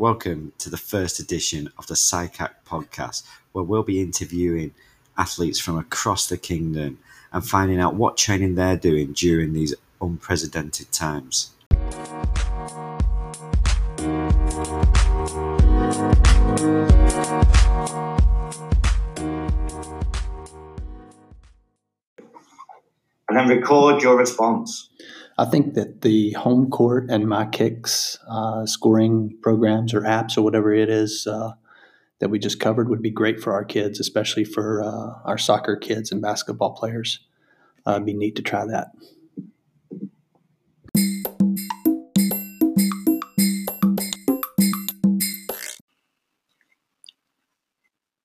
Welcome to the first edition of the SAIKAC podcast, where we'll be interviewing athletes from across the kingdom and finding out what training they're doing during these unprecedented times. And then record your response. I think that the home court and my kicks uh, scoring programs or apps or whatever it is uh, that we just covered would be great for our kids, especially for uh, our soccer kids and basketball players. Uh, it'd be neat to try that.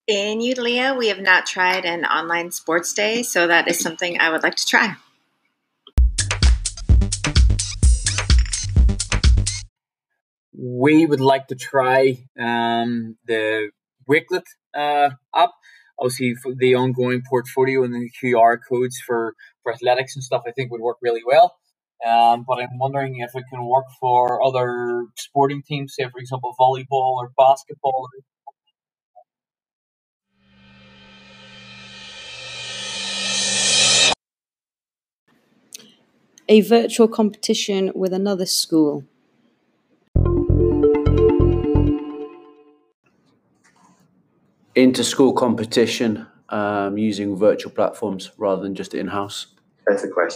In Eudalia, we have not tried an online sports day, so that is something I would like to try. We would like to try um, the Wakelet uh, app. Obviously, the ongoing portfolio and the QR codes for, for athletics and stuff, I think would work really well. Um, but I'm wondering if it can work for other sporting teams, say, for example, volleyball or basketball. A virtual competition with another school. Inter-school competition um, using virtual platforms rather than just in-house. Better question.